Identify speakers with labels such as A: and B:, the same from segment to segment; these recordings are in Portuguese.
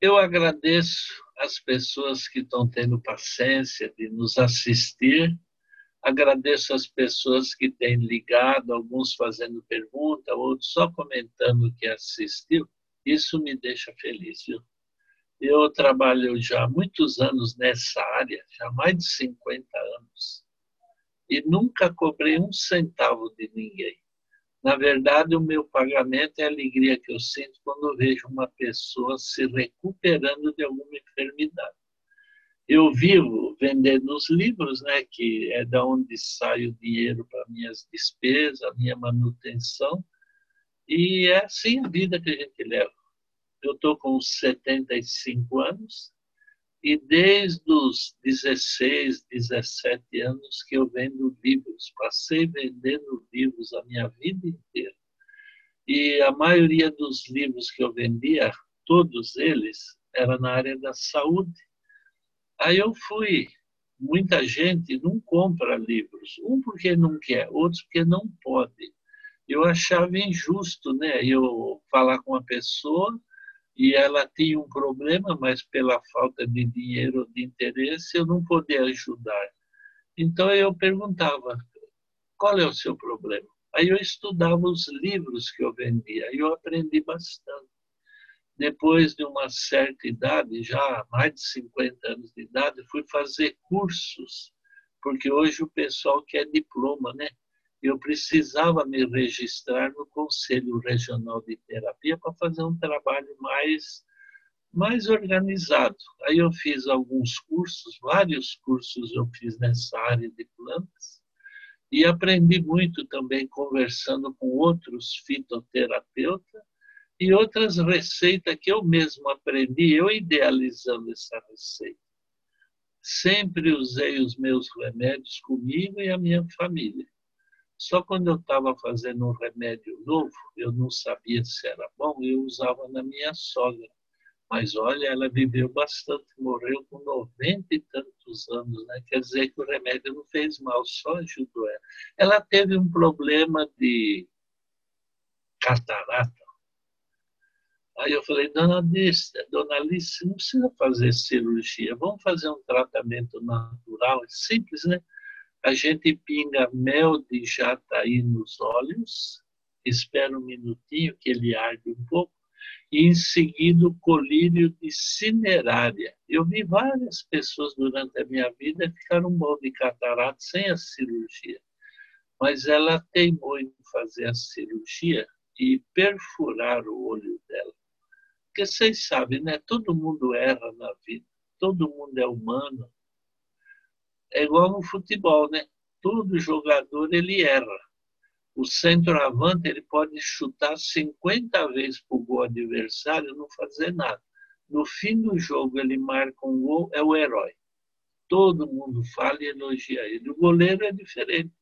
A: Eu agradeço as pessoas que estão tendo paciência de nos assistir. Agradeço as pessoas que têm ligado, alguns fazendo pergunta, outros só comentando que assistiu. Isso me deixa feliz, viu? Eu trabalho já há muitos anos nessa área, já mais de 50 anos, e nunca cobrei um centavo de ninguém. Na verdade, o meu pagamento é a alegria que eu sinto quando vejo uma pessoa se recuperando de alguma enfermidade. Eu vivo vendendo os livros, né, que é da onde sai o dinheiro para minhas despesas, minha manutenção, e é assim a vida que a gente leva. Eu estou com 75 anos e desde os 16, 17 anos que eu vendo livros. Passei vendendo livros a minha vida inteira. E a maioria dos livros que eu vendia, todos eles, era na área da saúde. Aí eu fui. Muita gente não compra livros. Um porque não quer, outros porque não pode. Eu achava injusto, né? Eu falar com uma pessoa e ela tinha um problema, mas pela falta de dinheiro ou de interesse eu não podia ajudar. Então eu perguntava: qual é o seu problema? Aí eu estudava os livros que eu vendia e eu aprendi bastante. Depois de uma certa idade, já mais de 50 anos de idade, fui fazer cursos, porque hoje o pessoal quer diploma, né? Eu precisava me registrar no Conselho Regional de Terapia para fazer um trabalho mais mais organizado. Aí eu fiz alguns cursos, vários cursos eu fiz nessa área de plantas e aprendi muito também conversando com outros fitoterapeutas e outras receitas que eu mesmo aprendi, eu idealizando essa receita. Sempre usei os meus remédios comigo e a minha família. Só quando eu estava fazendo um remédio novo, eu não sabia se era bom, eu usava na minha sogra. Mas olha, ela viveu bastante, morreu com 90 e tantos anos, né? Quer dizer que o remédio não fez mal, só ajudou ela. Ela teve um problema de catarata. Aí eu falei, dona Alice, dona Alice, não precisa fazer cirurgia, vamos fazer um tratamento natural, é simples, né? A gente pinga mel de jataí nos olhos, espera um minutinho que ele arde um pouco, e em seguida o colírio de cinerária. Eu vi várias pessoas durante a minha vida ficaram bom de catarata sem a cirurgia, mas ela teimou em fazer a cirurgia e perfurar o olho dela. Porque vocês sabem, né? Todo mundo erra na vida, todo mundo é humano, é igual no futebol, né? Todo jogador ele erra. O centroavante ele pode chutar 50 vezes para o gol adversário e não fazer nada. No fim do jogo ele marca um gol, é o herói. Todo mundo fala e elogia ele. O goleiro é diferente.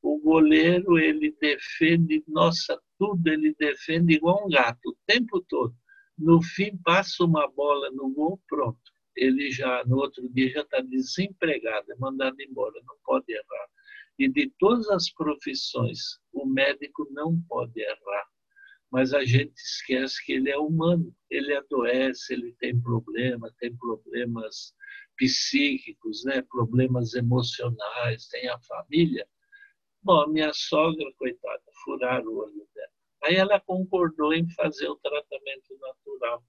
A: O goleiro ele defende, nossa, tudo ele defende igual um gato o tempo todo. No fim passa uma bola no gol, pronto ele já no outro dia já está desempregado, é mandado embora, não pode errar. E de todas as profissões, o médico não pode errar. Mas a gente esquece que ele é humano, ele adoece, ele tem problema, tem problemas psíquicos, né? problemas emocionais, tem a família. Bom, a minha sogra, coitada, furaram o olho dela. Aí ela concordou em fazer o tratamento natural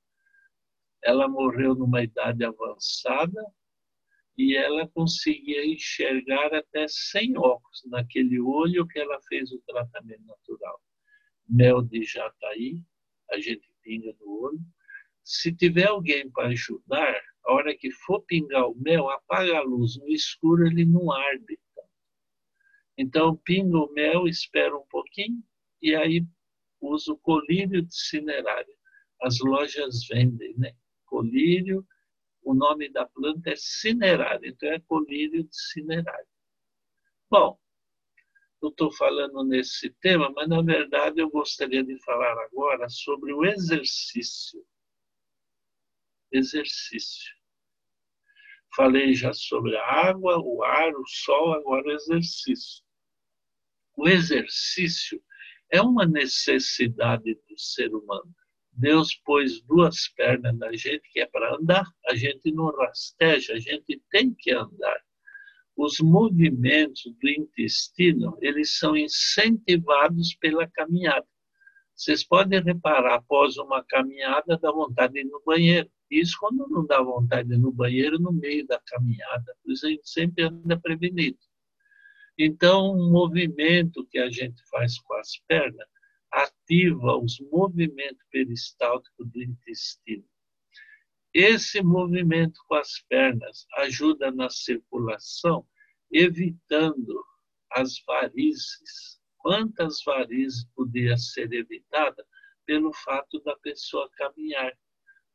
A: ela morreu numa idade avançada e ela conseguia enxergar até sem óculos naquele olho que ela fez o tratamento natural. Mel de jataí, a gente pinga no olho. Se tiver alguém para ajudar, a hora que for pingar o mel, apaga a luz. No escuro ele não arde. Então, pinga o mel, espera um pouquinho e aí usa o colírio de cinerária. As lojas vendem, né? Colírio, o nome da planta é cinerária, então é colírio de cinerária. Bom, eu estou falando nesse tema, mas na verdade eu gostaria de falar agora sobre o exercício. Exercício. Falei já sobre a água, o ar, o sol, agora o exercício. O exercício é uma necessidade do ser humano Deus pôs duas pernas na gente que é para andar, a gente não rasteja, a gente tem que andar. Os movimentos do intestino, eles são incentivados pela caminhada. Vocês podem reparar, após uma caminhada, dá vontade de ir no banheiro. Isso quando não dá vontade de ir no banheiro no meio da caminhada. Por isso a gente sempre anda prevenido. Então, um movimento que a gente faz com as pernas ativa os movimentos peristálticos do intestino. Esse movimento com as pernas ajuda na circulação, evitando as varizes. Quantas varizes podia ser evitada pelo fato da pessoa caminhar?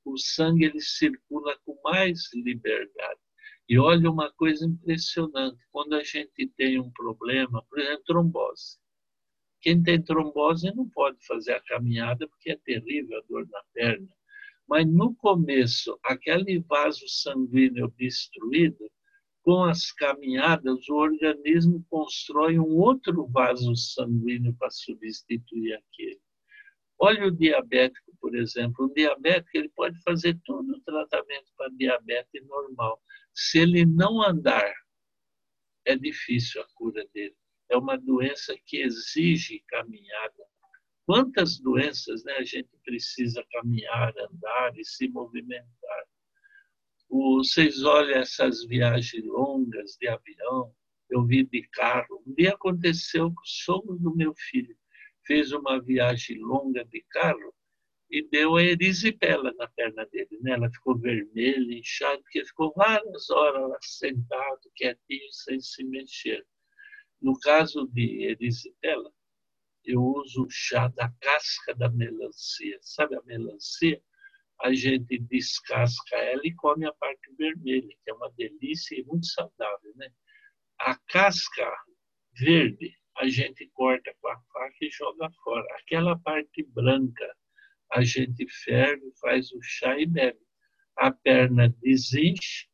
A: O sangue ele circula com mais liberdade. E olha uma coisa impressionante, quando a gente tem um problema, por exemplo, trombose. Quem tem trombose não pode fazer a caminhada porque é terrível a dor na perna. Mas no começo, aquele vaso sanguíneo obstruído, com as caminhadas, o organismo constrói um outro vaso sanguíneo para substituir aquele. Olha o diabético, por exemplo. O diabético ele pode fazer todo o tratamento para diabetes normal. Se ele não andar, é difícil a cura dele. É uma doença que exige caminhada. Quantas doenças né, a gente precisa caminhar, andar e se movimentar? Vocês olham essas viagens longas de avião, eu vi de carro. Um dia aconteceu com o sogro do meu filho. Fez uma viagem longa de carro e deu a erisipela na perna dele. Né? Ela ficou vermelha, inchada, porque ficou várias horas sentado, quietinho, sem se mexer. No caso de erisipela, eu uso chá da casca da melancia. Sabe a melancia? A gente descasca ela e come a parte vermelha, que é uma delícia e muito saudável. Né? A casca verde, a gente corta com a faca e joga fora. Aquela parte branca, a gente ferve, faz o chá e bebe. A perna desinche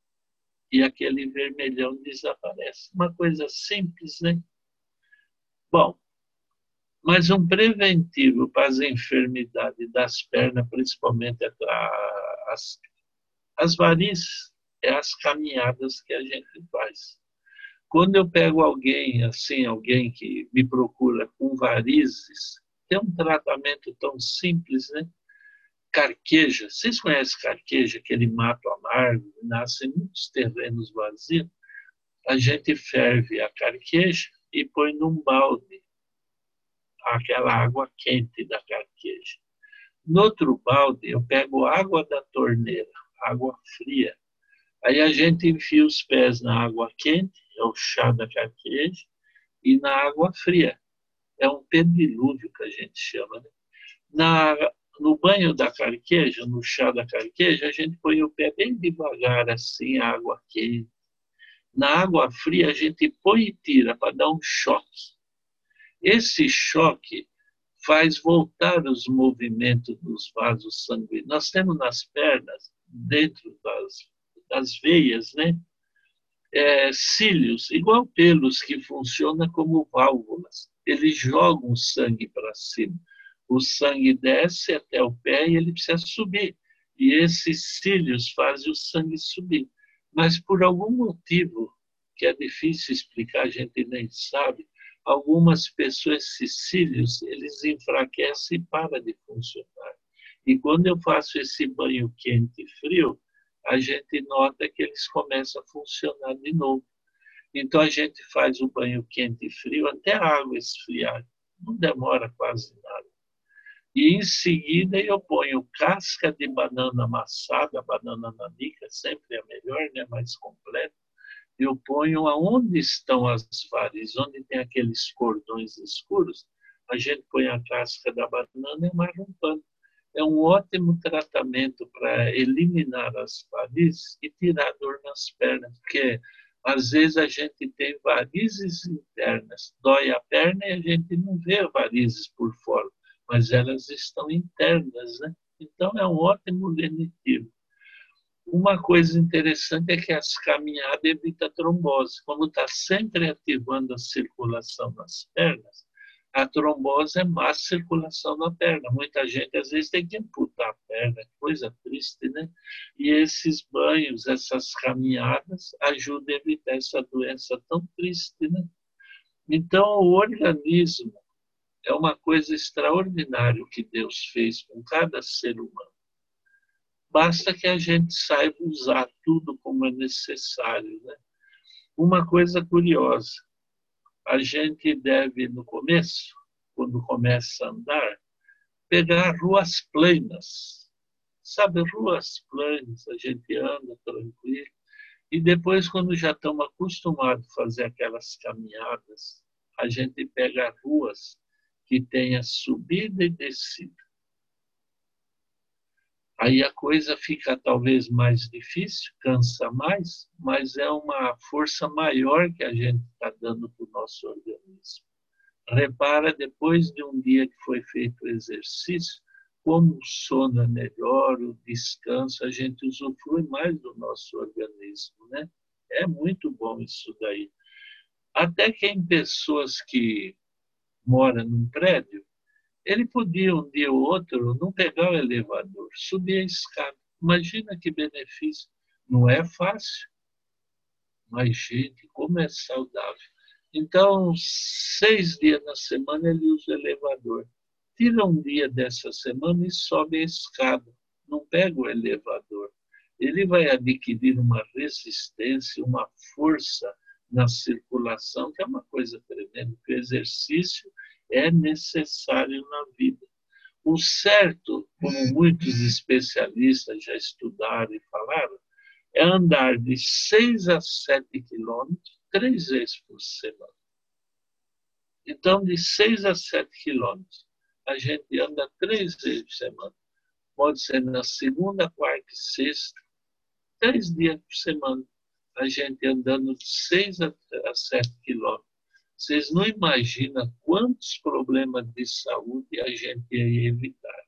A: e aquele vermelhão desaparece. Uma coisa simples, né? Bom, mas um preventivo para as enfermidades das pernas, principalmente as, as varizes, é as caminhadas que a gente faz. Quando eu pego alguém, assim, alguém que me procura com varizes, tem um tratamento tão simples, né? Carqueja. Vocês conhecem carqueja, aquele mato amargo, nasce em muitos terrenos vazios? A gente ferve a carqueja e põe num balde aquela água quente da carqueja. No outro balde, eu pego água da torneira, água fria. Aí a gente enfia os pés na água quente, é o chá da carqueja, e na água fria é um pedilúvio que a gente chama. Né? Na, no banho da carqueja, no chá da carqueja, a gente põe o pé bem devagar, assim, a água quente. Na água fria, a gente põe e tira para dar um choque. Esse choque faz voltar os movimentos dos vasos sanguíneos. Nós temos nas pernas, dentro das, das veias, né? É, cílios, igual pelos que funcionam como válvulas eles jogam sangue para cima. O sangue desce até o pé e ele precisa subir. E esses cílios fazem o sangue subir. Mas por algum motivo, que é difícil explicar, a gente nem sabe, algumas pessoas, esses cílios, eles enfraquecem e param de funcionar. E quando eu faço esse banho quente e frio, a gente nota que eles começam a funcionar de novo. Então a gente faz o banho quente e frio até a água esfriar. Não demora quase nada. E em seguida eu ponho casca de banana amassada, banana nanica, sempre é melhor, né? mais completa. Eu ponho aonde estão as varizes, onde tem aqueles cordões escuros, a gente põe a casca da banana e amarra um pano. É um ótimo tratamento para eliminar as varizes e tirar a dor nas pernas, porque às vezes a gente tem varizes internas, dói a perna e a gente não vê varizes por fora, mas elas estão internas, né? Então é um ótimo lenitivo. Uma coisa interessante é que as caminhadas evitam trombose. Como está sempre ativando a circulação nas pernas, A trombose é má circulação na perna. Muita gente às vezes tem que amputar a perna, coisa triste, né? E esses banhos, essas caminhadas ajudam a evitar essa doença tão triste, né? Então, o organismo é uma coisa extraordinária que Deus fez com cada ser humano. Basta que a gente saiba usar tudo como é necessário. Né? Uma coisa curiosa, a gente deve, no começo, quando começa a andar, pegar ruas planas. Sabe, ruas planas, a gente anda tranquilo. E depois, quando já estamos acostumados a fazer aquelas caminhadas, a gente pega ruas que tenha subida e descida. Aí a coisa fica talvez mais difícil, cansa mais, mas é uma força maior que a gente está dando para o nosso organismo. Repara, depois de um dia que foi feito o exercício, como o sono é melhor, o descanso, a gente usufrui mais do nosso organismo, né? É muito bom isso daí. Até que em pessoas que moram num prédio, ele podia um dia ou outro não pegar o elevador, subir a escada. Imagina que benefício. Não é fácil. Mas, gente, como é saudável. Então, seis dias na semana ele usa o elevador. Tira um dia dessa semana e sobe a escada. Não pega o elevador. Ele vai adquirir uma resistência, uma força na circulação, que é uma coisa tremenda, que o exercício é necessário na vida. O certo, como muitos especialistas já estudaram e falaram, é andar de 6 a 7 quilômetros três vezes por semana. Então, de 6 a 7 quilômetros, a gente anda três vezes por semana. Pode ser na segunda, quarta e sexta, três dias por semana a gente andando de 6 a 7 quilômetros. Vocês não imaginam quantos problemas de saúde a gente ia evitar.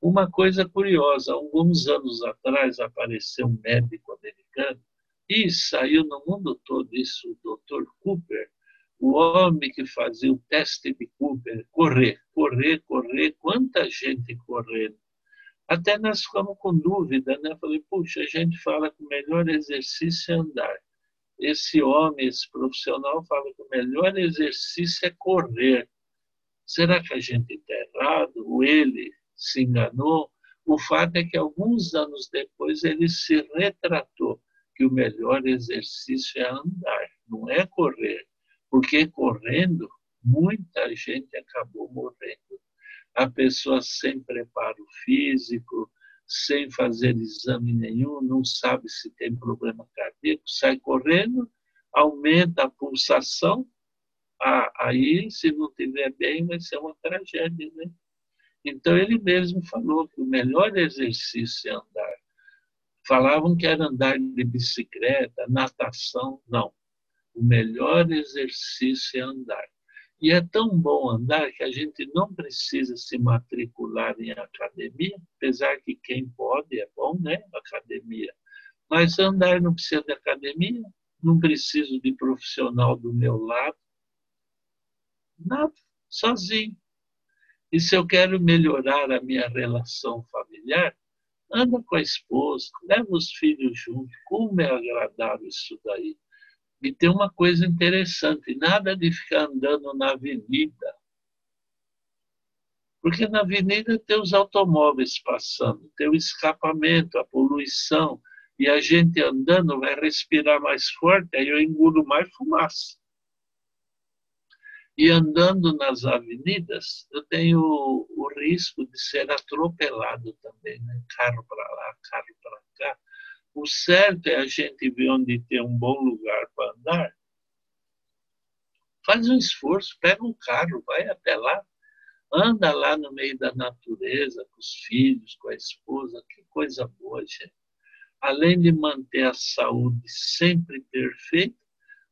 A: Uma coisa curiosa, alguns anos atrás apareceu um médico americano e saiu no mundo todo isso, o Dr. Cooper, o homem que fazia o teste de Cooper, correr, correr, correr, quanta gente correndo. Até nós ficamos com dúvida, né? Falei, puxa, a gente fala que o melhor exercício é andar. Esse homem, esse profissional, fala que o melhor exercício é correr. Será que a gente está errado? Ou ele se enganou? O fato é que alguns anos depois ele se retratou que o melhor exercício é andar, não é correr. Porque correndo, muita gente acabou morrendo a pessoa sem preparo físico, sem fazer exame nenhum, não sabe se tem problema cardíaco, sai correndo, aumenta a pulsação, aí, se não tiver bem, vai ser uma tragédia, né? Então, ele mesmo falou que o melhor exercício é andar. Falavam que era andar de bicicleta, natação, não. O melhor exercício é andar. E é tão bom andar que a gente não precisa se matricular em academia, apesar que quem pode é bom, né? Academia. Mas andar não precisa de academia, não preciso de profissional do meu lado. Nada, sozinho. E se eu quero melhorar a minha relação familiar, anda com a esposa, leva os filhos junto. Como é agradável isso daí. E tem uma coisa interessante: nada de ficar andando na avenida. Porque na avenida tem os automóveis passando, tem o escapamento, a poluição, e a gente andando vai respirar mais forte, aí eu engulo mais fumaça. E andando nas avenidas, eu tenho o risco de ser atropelado também, né? carro para lá, carro. O certo é a gente ver onde tem um bom lugar para andar. Faz um esforço, pega um carro, vai até lá, anda lá no meio da natureza, com os filhos, com a esposa, que coisa boa, gente. Além de manter a saúde sempre perfeita,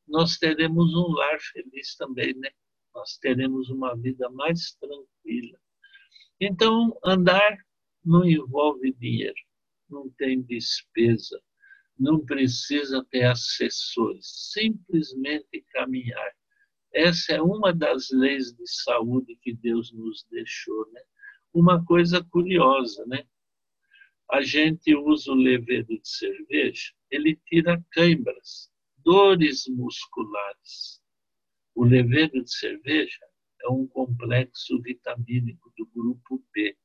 A: nós teremos um lar feliz também, né? Nós teremos uma vida mais tranquila. Então, andar não envolve dinheiro não tem despesa, não precisa ter assessores, simplesmente caminhar. Essa é uma das leis de saúde que Deus nos deixou, né? Uma coisa curiosa, né? A gente usa o levedo de cerveja, ele tira câimbras, dores musculares. O levedo de cerveja é um complexo vitamínico do grupo B.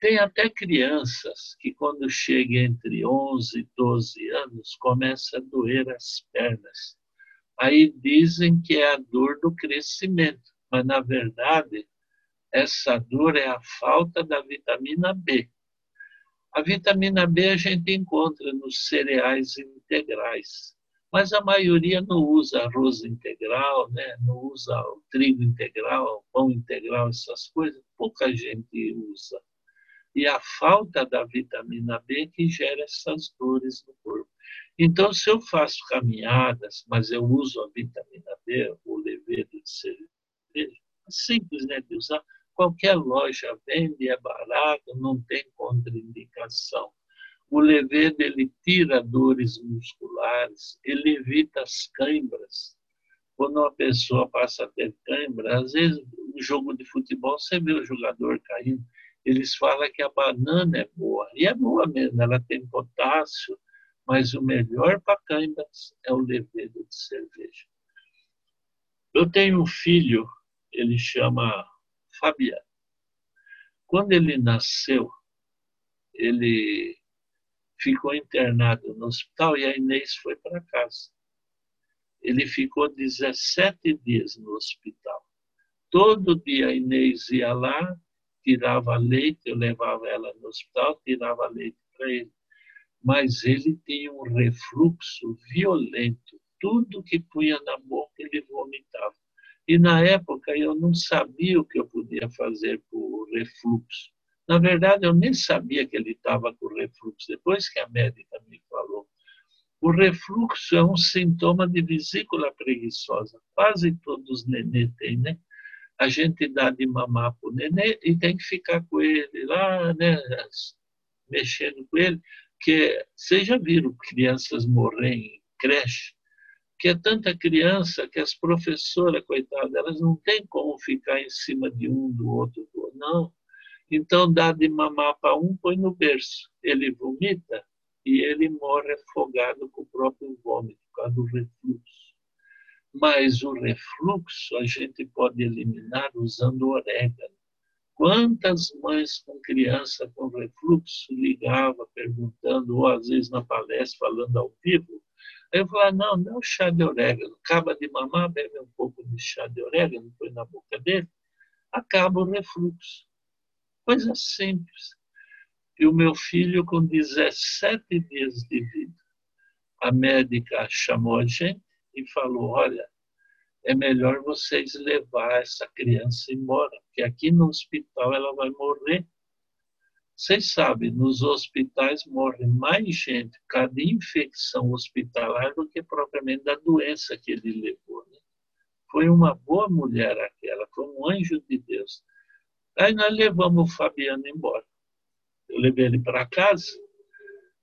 A: Tem até crianças que, quando chegam entre 11 e 12 anos, começa a doer as pernas. Aí dizem que é a dor do crescimento, mas, na verdade, essa dor é a falta da vitamina B. A vitamina B a gente encontra nos cereais integrais mas a maioria não usa arroz integral, né? não usa o trigo integral, o pão integral, essas coisas, pouca gente usa. E a falta da vitamina B que gera essas dores no corpo. Então, se eu faço caminhadas, mas eu uso a vitamina B, o levedo de cerveja, é simples né, de usar, qualquer loja vende, é barato, não tem contraindicação. O levedo ele tira dores musculares, ele evita as câimbras. Quando uma pessoa passa a ter câimbra, às vezes no jogo de futebol você vê o jogador caindo, eles falam que a banana é boa, e é boa mesmo, ela tem potássio, mas o melhor para câimbras é o levedo de cerveja. Eu tenho um filho, ele chama Fabiano. Quando ele nasceu, ele ficou internado no hospital e a Inês foi para casa. Ele ficou 17 dias no hospital. Todo dia a Inês ia lá, tirava leite, eu levava ela no hospital, tirava leite para ele. Mas ele tinha um refluxo violento. Tudo que punha na boca ele vomitava. E na época eu não sabia o que eu podia fazer por refluxo. Na verdade, eu nem sabia que ele estava com refluxo, depois que a médica me falou. O refluxo é um sintoma de vesícula preguiçosa. Quase todos os nenê têm, né? A gente dá de mamar para o nenê e tem que ficar com ele lá, né? Mexendo com ele. Que vocês já viram crianças morrerem em creche? Que é tanta criança que as professoras, coitadas, elas não têm como ficar em cima de um, do outro, do outro. Não então dá de mamar para um, põe no berço. Ele vomita e ele morre afogado com o próprio vômito, por causa do refluxo. Mas o refluxo a gente pode eliminar usando orégano. Quantas mães com criança com refluxo ligavam perguntando, ou às vezes na palestra falando ao vivo, Aí eu falava, não, não chá de orégano. Acaba de mamar, bebe um pouco de chá de orégano, põe na boca dele, acaba o refluxo. Coisa simples. E o meu filho, com 17 dias de vida, a médica chamou a gente e falou: Olha, é melhor vocês levar essa criança embora, porque aqui no hospital ela vai morrer. Vocês sabem, nos hospitais morre mais gente cada infecção hospitalar do que propriamente da doença que ele levou. Né? Foi uma boa mulher aquela, foi um anjo de Deus. Aí nós levamos o Fabiano embora. Eu levei ele para casa.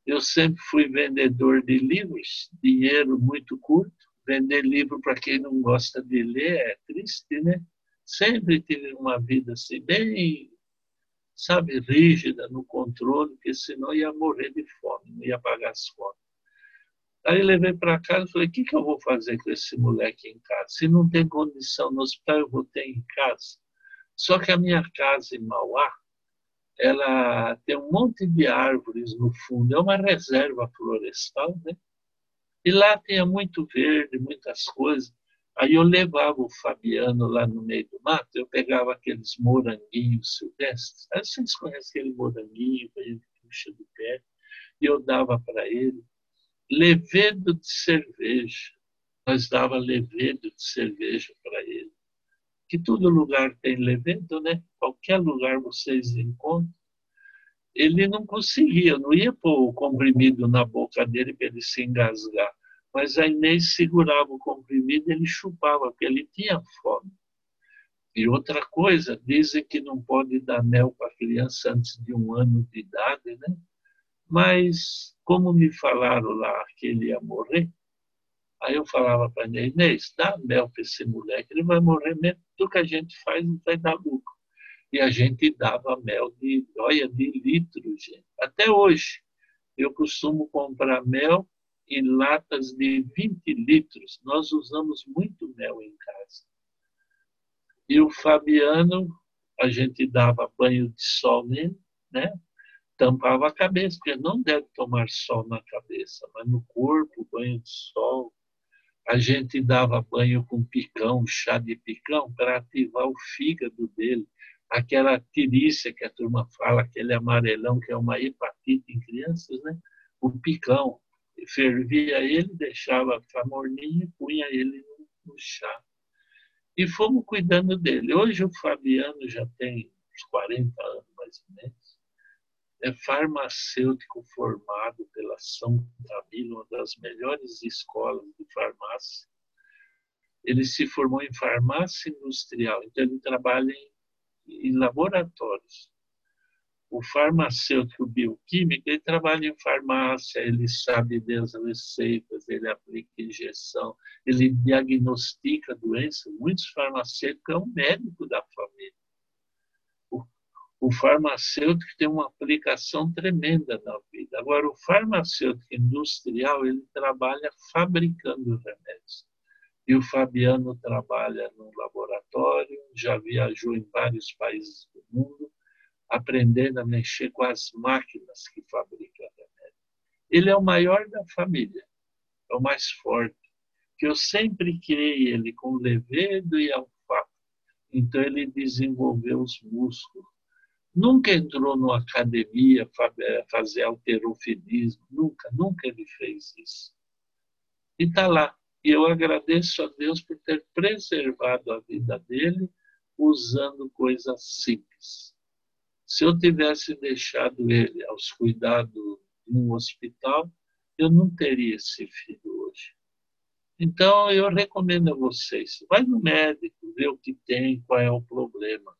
A: Eu sempre fui vendedor de livros, dinheiro muito curto. Vender livro para quem não gosta de ler é triste, né? Sempre tive uma vida assim, bem, sabe, rígida no controle, porque senão ia morrer de fome, não ia pagar as contas. Aí levei para casa e falei: o que, que eu vou fazer com esse moleque em casa? Se não tem condição no hospital, eu vou ter em casa. Só que a minha casa em Mauá, ela tem um monte de árvores no fundo, é uma reserva florestal, né? E lá tinha muito verde, muitas coisas. Aí eu levava o Fabiano lá no meio do mato, eu pegava aqueles moranguinhos silvestres. Aí vocês conhecem aquele moranguinho que gente puxa do pé, e eu dava para ele. Levedo de cerveja. Nós dava levedo de cerveja para ele que todo lugar tem levedo, né? Qualquer lugar vocês encontram. Ele não conseguia, não ia pôr o comprimido na boca dele para ele se engasgar. Mas a Inês segurava o comprimido ele chupava, porque ele tinha fome. E outra coisa, dizem que não pode dar mel para criança antes de um ano de idade, né? Mas, como me falaram lá que ele ia morrer, Aí eu falava para a Inês, dá mel para esse moleque, ele vai morrer mesmo, tudo que a gente faz não vai dar lucro. E a gente dava mel de, olha, de litro, gente. Até hoje, eu costumo comprar mel em latas de 20 litros. Nós usamos muito mel em casa. E o Fabiano, a gente dava banho de sol nele, né? Tampava a cabeça, porque não deve tomar sol na cabeça, mas no corpo, banho de sol. A gente dava banho com picão, chá de picão, para ativar o fígado dele. Aquela tirícia que a turma fala, aquele amarelão que é uma hepatite em crianças, né? O picão. Fervia ele, deixava ficar morninho e punha ele no, chá e fomos cuidando dele. Hoje o Fabiano já tem uns 40 anos, mais ou menos. É farmacêutico formado pela São Camilo, uma das melhores escolas de farmácia. Ele se formou em farmácia industrial, então ele trabalha em, em laboratórios o farmacêutico bioquímico, ele trabalha em farmácia, ele sabe das receitas, ele aplica injeção, ele diagnostica doenças. Muitos farmacêuticos é um médico da família. O, o farmacêutico tem uma aplicação tremenda na vida. Agora, o farmacêutico industrial, ele trabalha fabricando remédios. E o Fabiano trabalha no laboratório, já viajou em vários países do mundo, aprendendo a mexer com as máquinas que fabricam remédio. Ele é o maior da família, é o mais forte, que eu sempre criei ele com levedo e alfafa. Então ele desenvolveu os músculos. Nunca entrou numa academia eh, fazer alterofilismo, nunca, nunca ele fez isso. E está lá. E eu agradeço a Deus por ter preservado a vida dele usando coisas simples. Se eu tivesse deixado ele aos cuidados de um hospital, eu não teria esse filho hoje. Então, eu recomendo a vocês, vai no médico, vê o que tem, qual é o problema.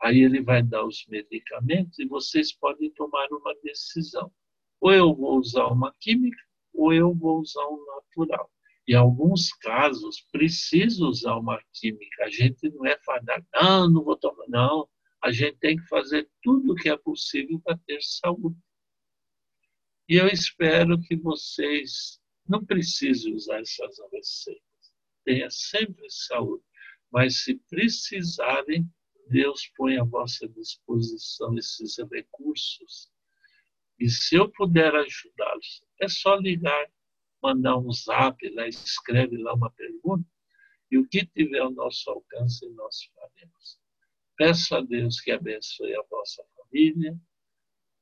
A: Aí ele vai dar os medicamentos e vocês podem tomar uma decisão. Ou eu vou usar uma química, ou eu vou usar um natural. Em alguns casos, preciso usar uma química. A gente não é fadado, não, não vou tomar, não a gente tem que fazer tudo o que é possível para ter saúde. E eu espero que vocês não precisem usar essas receitas. Tenha sempre saúde. Mas se precisarem, Deus põe à vossa disposição esses recursos. E se eu puder ajudá-los, é só ligar, mandar um zap, lá escreve lá uma pergunta, e o que tiver ao nosso alcance, nós faremos. Peço a Deus que abençoe a vossa família,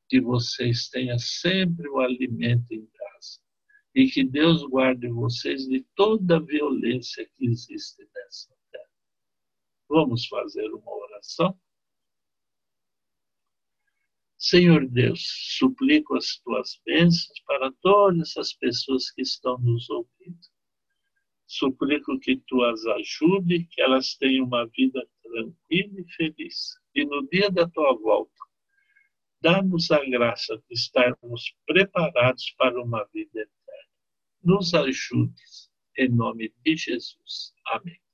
A: que vocês tenham sempre o alimento em casa e que Deus guarde vocês de toda a violência que existe nessa terra. Vamos fazer uma oração? Senhor Deus, suplico as tuas bênçãos para todas essas pessoas que estão nos ouvindo. Suplico que tu as ajude, que elas tenham uma vida tranquilo e feliz. E no dia da tua volta, dá-nos a graça de estarmos preparados para uma vida eterna. Nos ajudes, em nome de Jesus. Amém.